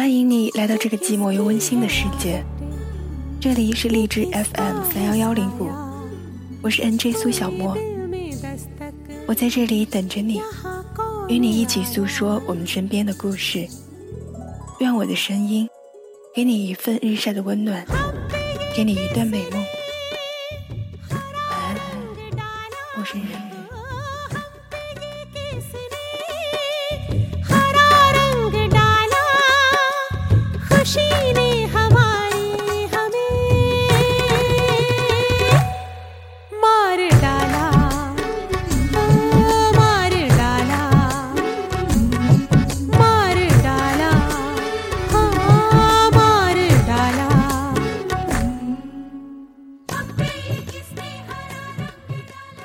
欢迎你来到这个寂寞又温馨的世界。这里是荔枝 FM 三幺幺零五，我是 NJ 苏小莫。我在这里等着你，与你一起诉说我们身边的故事。愿我的声音给你一份日晒的温暖，给你一段美梦。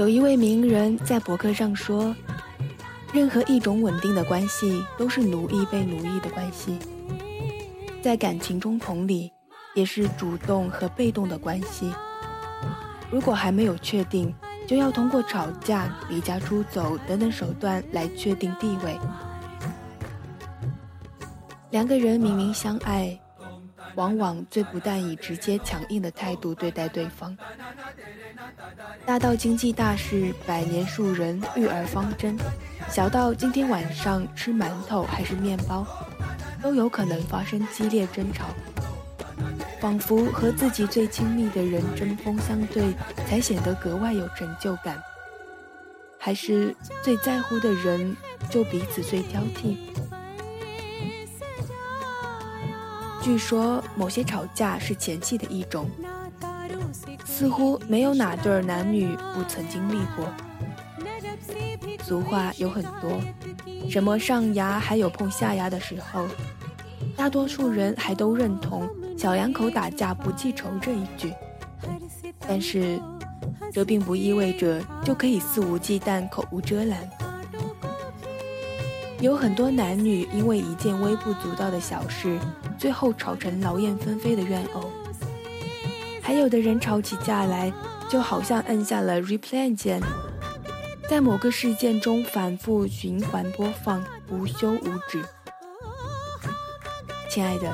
有一位名人在博客上说：“任何一种稳定的关系都是奴役被奴役的关系，在感情中同理，也是主动和被动的关系。如果还没有确定，就要通过吵架、离家出走等等手段来确定地位。两个人明明相爱。”往往最不但以直接强硬的态度对待对方，大到经济大事、百年树人、育儿方针，小到今天晚上吃馒头还是面包，都有可能发生激烈争吵。仿佛和自己最亲密的人针锋相对，才显得格外有成就感。还是最在乎的人，就彼此最挑剔。据说某些吵架是前戏的一种，似乎没有哪对男女不曾经历过。俗话有很多，什么上牙还有碰下牙的时候，大多数人还都认同“小两口打架不记仇”这一句。但是，这并不意味着就可以肆无忌惮、口无遮拦。有很多男女因为一件微不足道的小事。最后吵成劳燕分飞的怨偶，还有的人吵起架来，就好像按下了 replay 键，在某个事件中反复循环播放，无休无止。亲爱的，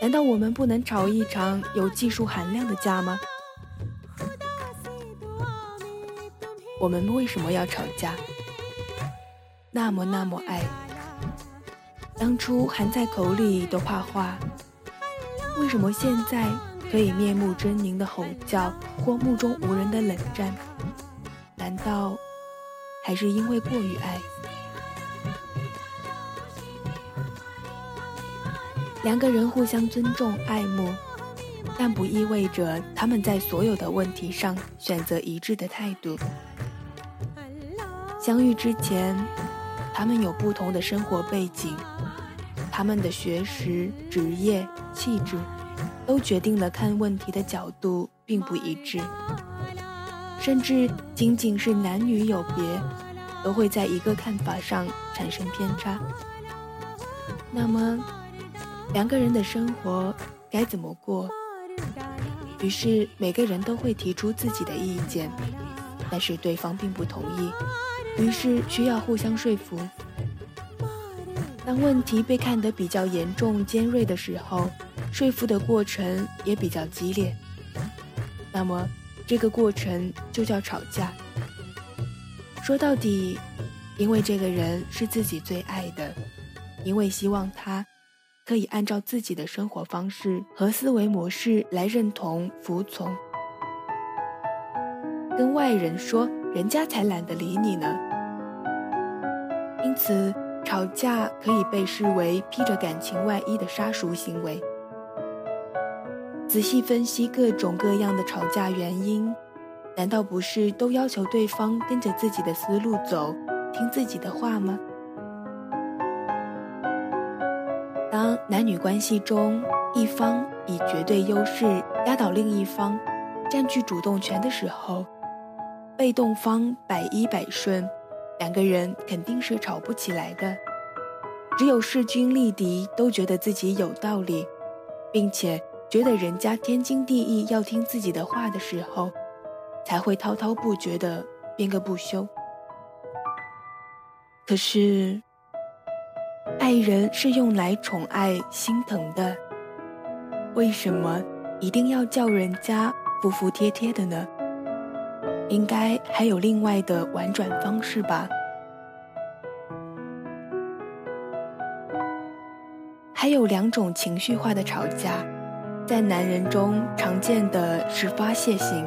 难道我们不能吵一场有技术含量的架吗？我们为什么要吵架？那么那么爱。当初含在口里都怕化，为什么现在可以面目狰狞的吼叫或目中无人的冷战？难道还是因为过于爱？两个人互相尊重爱慕，但不意味着他们在所有的问题上选择一致的态度。相遇之前，他们有不同的生活背景。他们的学识、职业、气质，都决定了看问题的角度并不一致，甚至仅仅是男女有别，都会在一个看法上产生偏差。那么，两个人的生活该怎么过？于是每个人都会提出自己的意见，但是对方并不同意，于是需要互相说服。当问题被看得比较严重、尖锐的时候，说服的过程也比较激烈。那么，这个过程就叫吵架。说到底，因为这个人是自己最爱的，因为希望他可以按照自己的生活方式和思维模式来认同、服从。跟外人说，人家才懒得理你呢。因此。吵架可以被视为披着感情外衣的杀熟行为。仔细分析各种各样的吵架原因，难道不是都要求对方跟着自己的思路走，听自己的话吗？当男女关系中一方以绝对优势压倒另一方，占据主动权的时候，被动方百依百顺。两个人肯定是吵不起来的，只有势均力敌，都觉得自己有道理，并且觉得人家天经地义要听自己的话的时候，才会滔滔不绝的编个不休。可是，爱人是用来宠爱、心疼的，为什么一定要叫人家服服帖帖的呢？应该还有另外的婉转方式吧。还有两种情绪化的吵架，在男人中常见的是发泄型，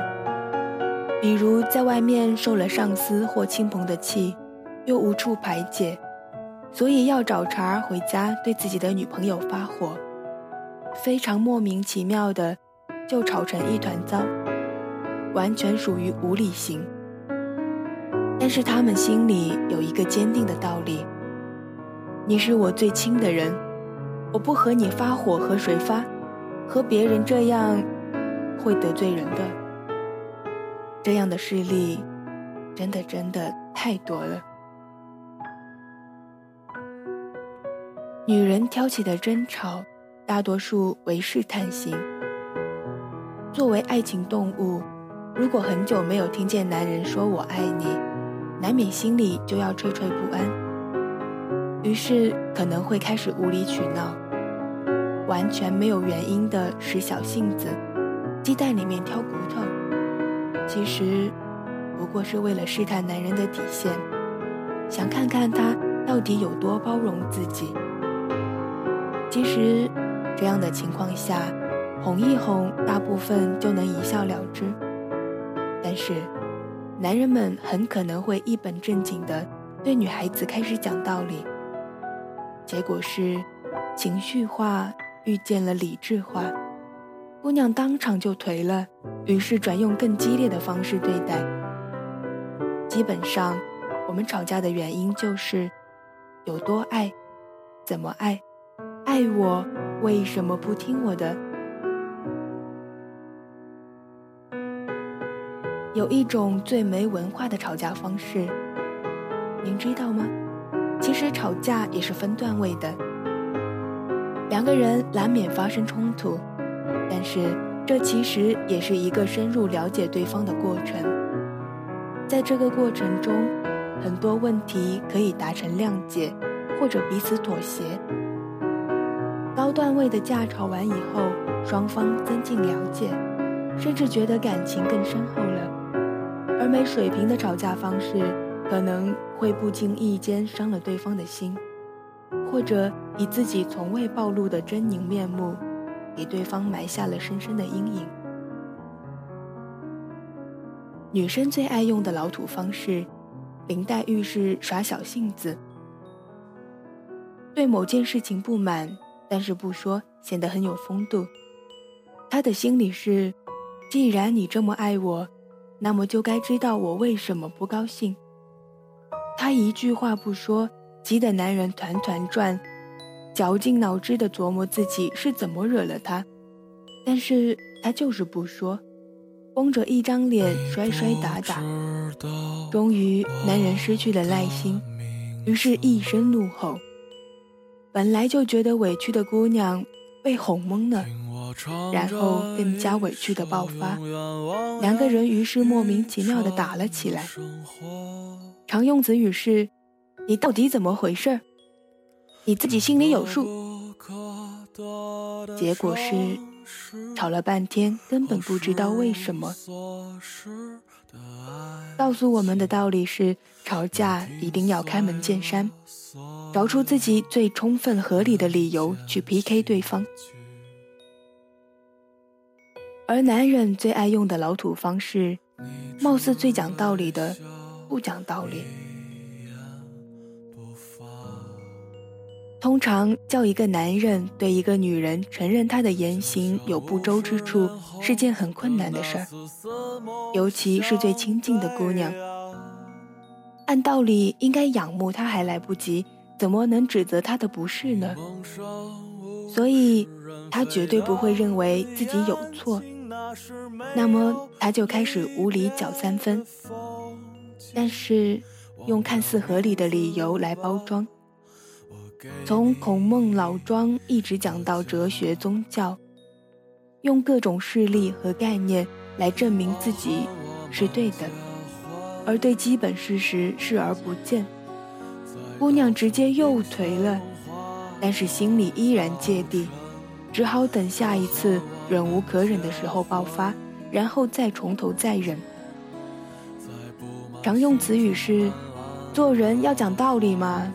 比如在外面受了上司或亲朋的气，又无处排解，所以要找茬回家对自己的女朋友发火，非常莫名其妙的就吵成一团糟。完全属于无理型，但是他们心里有一个坚定的道理：你是我最亲的人，我不和你发火，和谁发？和别人这样会得罪人的。这样的事例，真的真的太多了。女人挑起的争吵，大多数为试探型。作为爱情动物。如果很久没有听见男人说我爱你，难免心里就要惴惴不安，于是可能会开始无理取闹，完全没有原因的使小性子，鸡蛋里面挑骨头。其实，不过是为了试探男人的底线，想看看他到底有多包容自己。其实，这样的情况下，哄一哄，大部分就能一笑了之。但是，男人们很可能会一本正经的对女孩子开始讲道理，结果是情绪化遇见了理智化，姑娘当场就颓了，于是转用更激烈的方式对待。基本上，我们吵架的原因就是有多爱，怎么爱，爱我为什么不听我的？有一种最没文化的吵架方式，您知道吗？其实吵架也是分段位的，两个人难免发生冲突，但是这其实也是一个深入了解对方的过程。在这个过程中，很多问题可以达成谅解，或者彼此妥协。高段位的架吵完以后，双方增进了解，甚至觉得感情更深厚了。而没水平的吵架方式，可能会不经意间伤了对方的心，或者以自己从未暴露的狰狞面目，给对方埋下了深深的阴影。女生最爱用的老土方式，林黛玉是耍小性子，对某件事情不满，但是不说，显得很有风度。她的心里是，既然你这么爱我。那么就该知道我为什么不高兴。他一句话不说，急得男人团团转，绞尽脑汁地琢磨自己是怎么惹了他，但是他就是不说，绷着一张脸摔摔打打。终于，男人失去了耐心，于是一声怒吼。本来就觉得委屈的姑娘被哄懵了。然后更加委屈的爆发，两个人于是莫名其妙的打了起来。常用词语是：“你到底怎么回事？你自己心里有数。”结果是吵了半天，根本不知道为什么。告诉我们的道理是：吵架一定要开门见山，找出自己最充分合理的理由去 PK 对方。而男人最爱用的老土方式，貌似最讲道理的，不讲道理。通常叫一个男人对一个女人承认他的言行有不周之处，是件很困难的事儿，尤其是最亲近的姑娘。按道理应该仰慕他还来不及，怎么能指责他的不是呢？所以，他绝对不会认为自己有错。那么他就开始无理搅三分，但是用看似合理的理由来包装，从孔孟老庄一直讲到哲学宗教，用各种事例和概念来证明自己是对的，而对基本事实视而不见。姑娘直接又颓了，但是心里依然芥蒂，只好等下一次忍无可忍的时候爆发，然后再从头再忍。常用词语是：做人要讲道理嘛。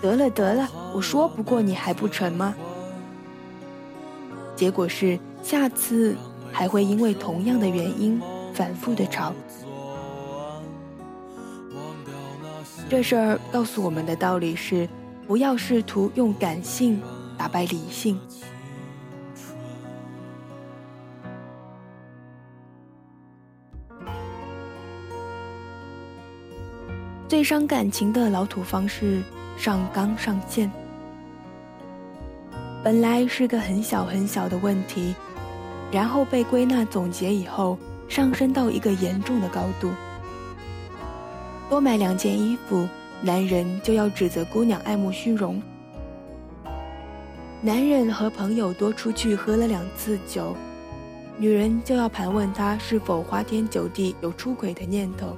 得了得了，我说不过你还不成吗？结果是下次还会因为同样的原因反复的吵。这事儿告诉我们的道理是：不要试图用感性打败理性。最伤感情的老土方式。上纲上线，本来是个很小很小的问题，然后被归纳总结以后，上升到一个严重的高度。多买两件衣服，男人就要指责姑娘爱慕虚荣；男人和朋友多出去喝了两次酒，女人就要盘问他是否花天酒地，有出轨的念头，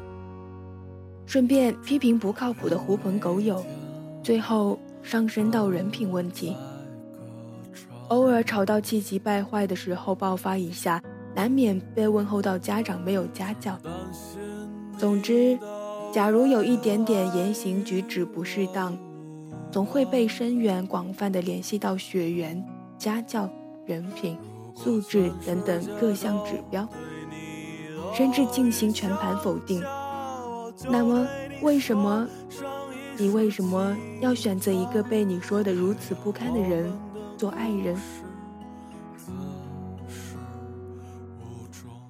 顺便批评不靠谱的狐朋狗友。最后上升到人品问题，偶尔吵到气急败坏的时候爆发一下，难免被问候到家长没有家教。总之，假如有一点点言行举止不适当，总会被深远广泛的联系到血缘、家教、人品、素质等等各项指标，甚至进行全盘否定。那么，为什么？你为什么要选择一个被你说的如此不堪的人做爱人？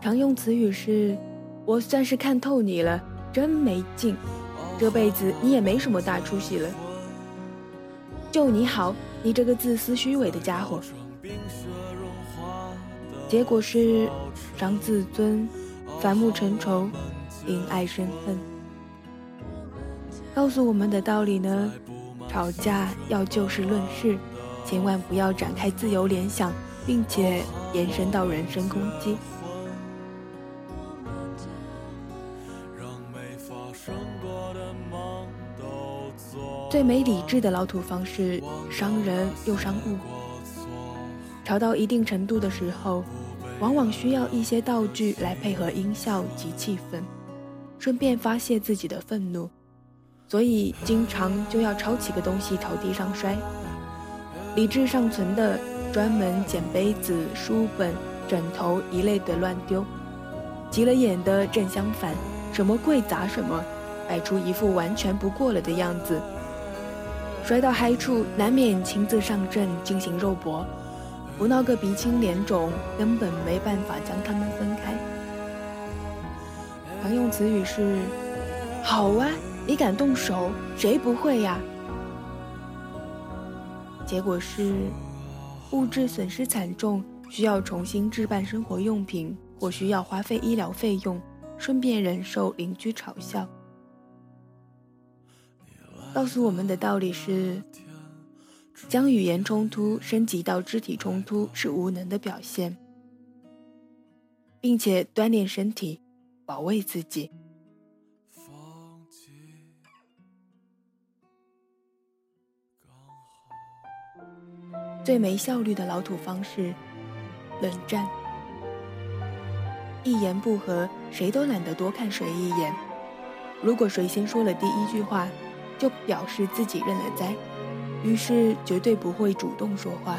常用词语是：“我算是看透你了，真没劲，这辈子你也没什么大出息了。”就你好，你这个自私虚伪的家伙。结果是伤自尊，反目成仇，因爱生恨。告诉我们的道理呢？吵架要就事论事，千万不要展开自由联想，并且延伸到人身攻击。最没理智的老土方式，伤人又伤物。吵到一定程度的时候，往往需要一些道具来配合音效及气氛，顺便发泄自己的愤怒。所以经常就要抄起个东西朝地上摔，理智尚存的专门捡杯子、书本、枕头一类的乱丢，急了眼的正相反，什么贵砸什么，摆出一副完全不过了的样子。摔到嗨处，难免亲自上阵进行肉搏，不闹个鼻青脸肿，根本没办法将他们分开。常用词语是“好啊”。你敢动手？谁不会呀？结果是物质损失惨重，需要重新置办生活用品，或需要花费医疗费用，顺便忍受邻居嘲笑。告诉我们的道理是：将语言冲突升级到肢体冲突是无能的表现，并且锻炼身体，保卫自己。最没效率的老土方式，冷战。一言不合，谁都懒得多看谁一眼。如果谁先说了第一句话，就表示自己认了栽，于是绝对不会主动说话，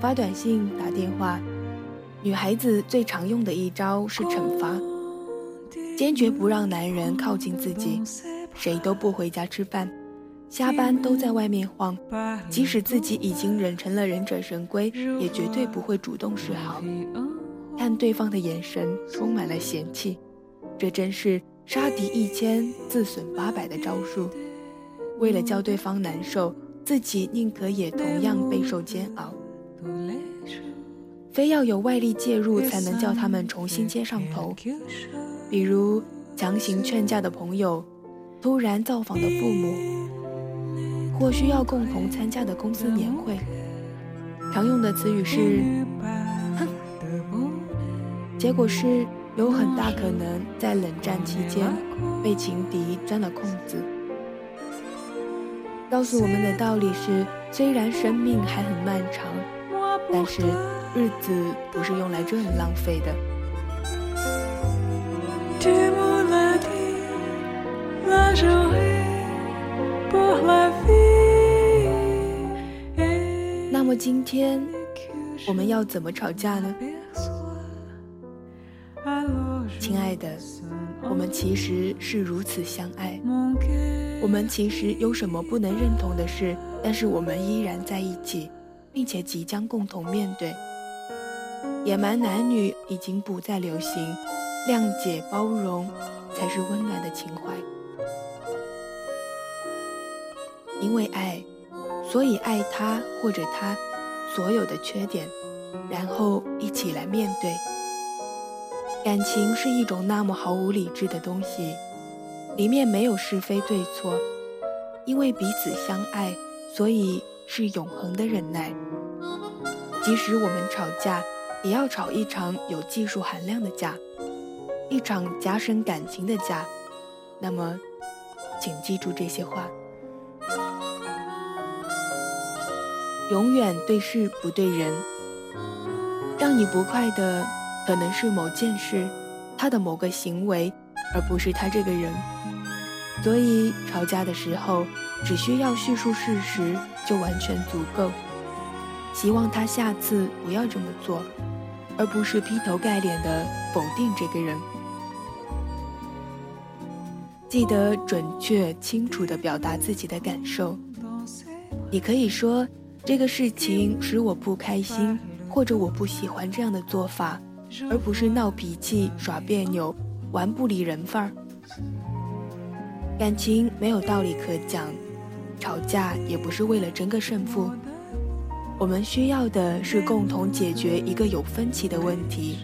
发短信、打电话。女孩子最常用的一招是惩罚，坚决不让男人靠近自己，谁都不回家吃饭。下班都在外面晃，即使自己已经忍成了忍者神龟，也绝对不会主动示好。看对方的眼神充满了嫌弃，这真是杀敌一千自损八百的招数。为了叫对方难受，自己宁可也同样备受煎熬。非要有外力介入才能叫他们重新接上头，比如强行劝架的朋友，突然造访的父母。或需要共同参加的公司年会，常用的词语是“哼”，结果是有很大可能在冷战期间被情敌钻了空子。告诉我们的道理是：虽然生命还很漫长，但是日子不是用来这样浪费的。那么今天我们要怎么吵架呢？亲爱的，我们其实是如此相爱，我们其实有什么不能认同的事，但是我们依然在一起，并且即将共同面对。野蛮男女已经不再流行，谅解包容才是温暖的情怀。因为爱，所以爱他或者他所有的缺点，然后一起来面对。感情是一种那么毫无理智的东西，里面没有是非对错，因为彼此相爱，所以是永恒的忍耐。即使我们吵架，也要吵一场有技术含量的架，一场加深感情的架。那么，请记住这些话：永远对事不对人，让你不快的。可能是某件事，他的某个行为，而不是他这个人。所以吵架的时候，只需要叙述事实就完全足够。希望他下次不要这么做，而不是劈头盖脸的否定这个人。记得准确清楚地表达自己的感受。你可以说这个事情使我不开心，或者我不喜欢这样的做法。而不是闹脾气、耍别扭、玩不理人范儿。感情没有道理可讲，吵架也不是为了争个胜负。我们需要的是共同解决一个有分歧的问题。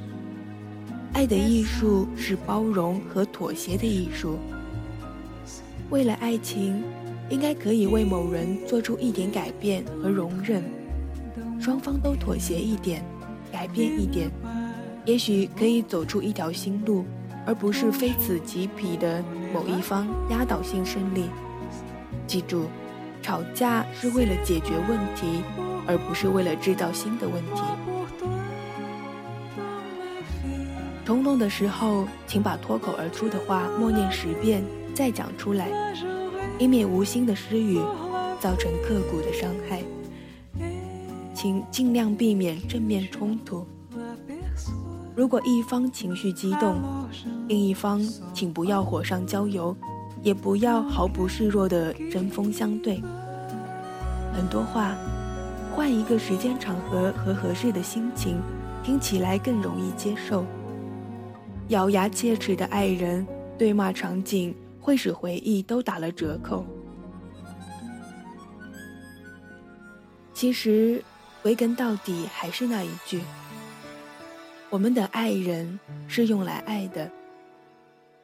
爱的艺术是包容和妥协的艺术。为了爱情，应该可以为某人做出一点改变和容忍，双方都妥协一点，改变一点。也许可以走出一条新路，而不是非此即彼的某一方压倒性胜利。记住，吵架是为了解决问题，而不是为了制造新的问题。冲动的时候，请把脱口而出的话默念十遍，再讲出来，以免无心的失语造成刻骨的伤害。请尽量避免正面冲突。如果一方情绪激动，另一方请不要火上浇油，也不要毫不示弱的针锋相对。很多话，换一个时间场合和合适的心情，听起来更容易接受。咬牙切齿的爱人对骂场景，会使回忆都打了折扣。其实，归根到底还是那一句。我们的爱人是用来爱的，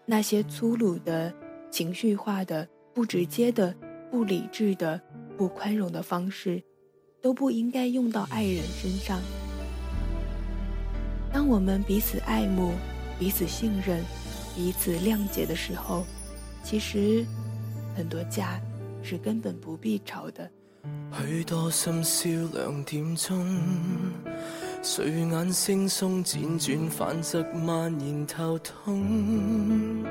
那些粗鲁的、情绪化的、不直接的、不理智的、不宽容的方式，都不应该用到爱人身上。当我们彼此爱慕、彼此信任、彼此谅解的时候，其实很多架是根本不必吵的。许多深宵两点钟。睡眼惺忪，辗转反侧，蔓延头痛。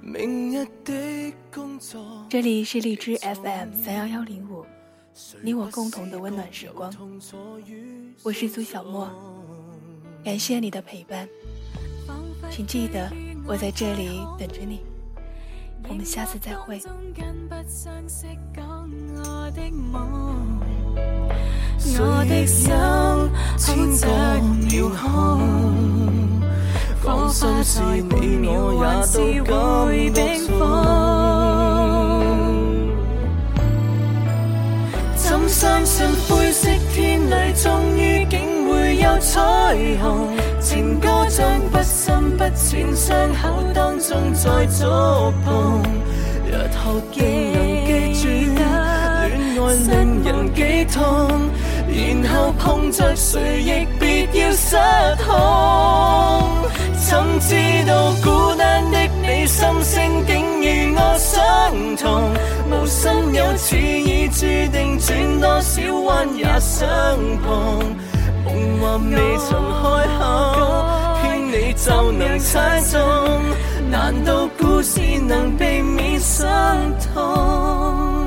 明日的工作。这里是荔枝 FM 三幺幺零五，你我共同的温暖时光。我是苏小莫，感谢你的陪伴，请记得我在这里等着你。我们下次再会。我的心千个秒空，放心是你我也都会冰封。怎相信灰色天里终于竟会有彩虹？情歌将不深不浅伤口当中再触碰，日后竟能记住恋爱令人几痛。然后碰着谁亦别要失控。怎知道孤单的你心声竟与我相同？无心有此已注定，转多少。弯也相碰。梦话未曾开口，偏你就能猜中。难道故事能避免伤痛？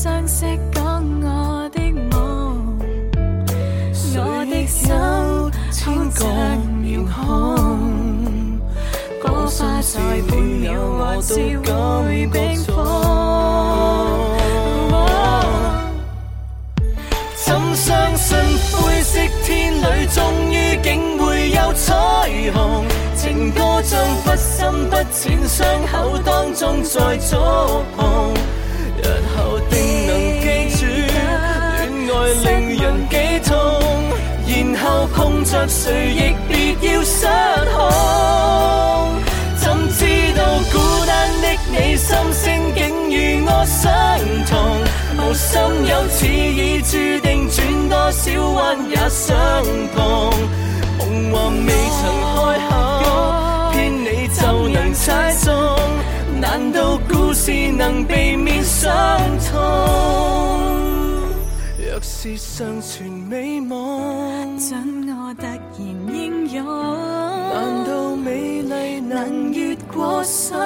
相识讲我的梦，我的手千个面孔，果花在半有我笑会冰封。怎相信灰色天里终于竟会有彩虹？情歌将不深不浅伤口当中再触碰。碰着谁亦别要失控。怎知道孤单的你心声竟与我相同？无心有似已注定，转多少弯也相碰。梦话未曾开口，骗你就能猜中。难道故事能避免伤痛？是尚存美梦，怎我突然英勇。难道美丽能越过心？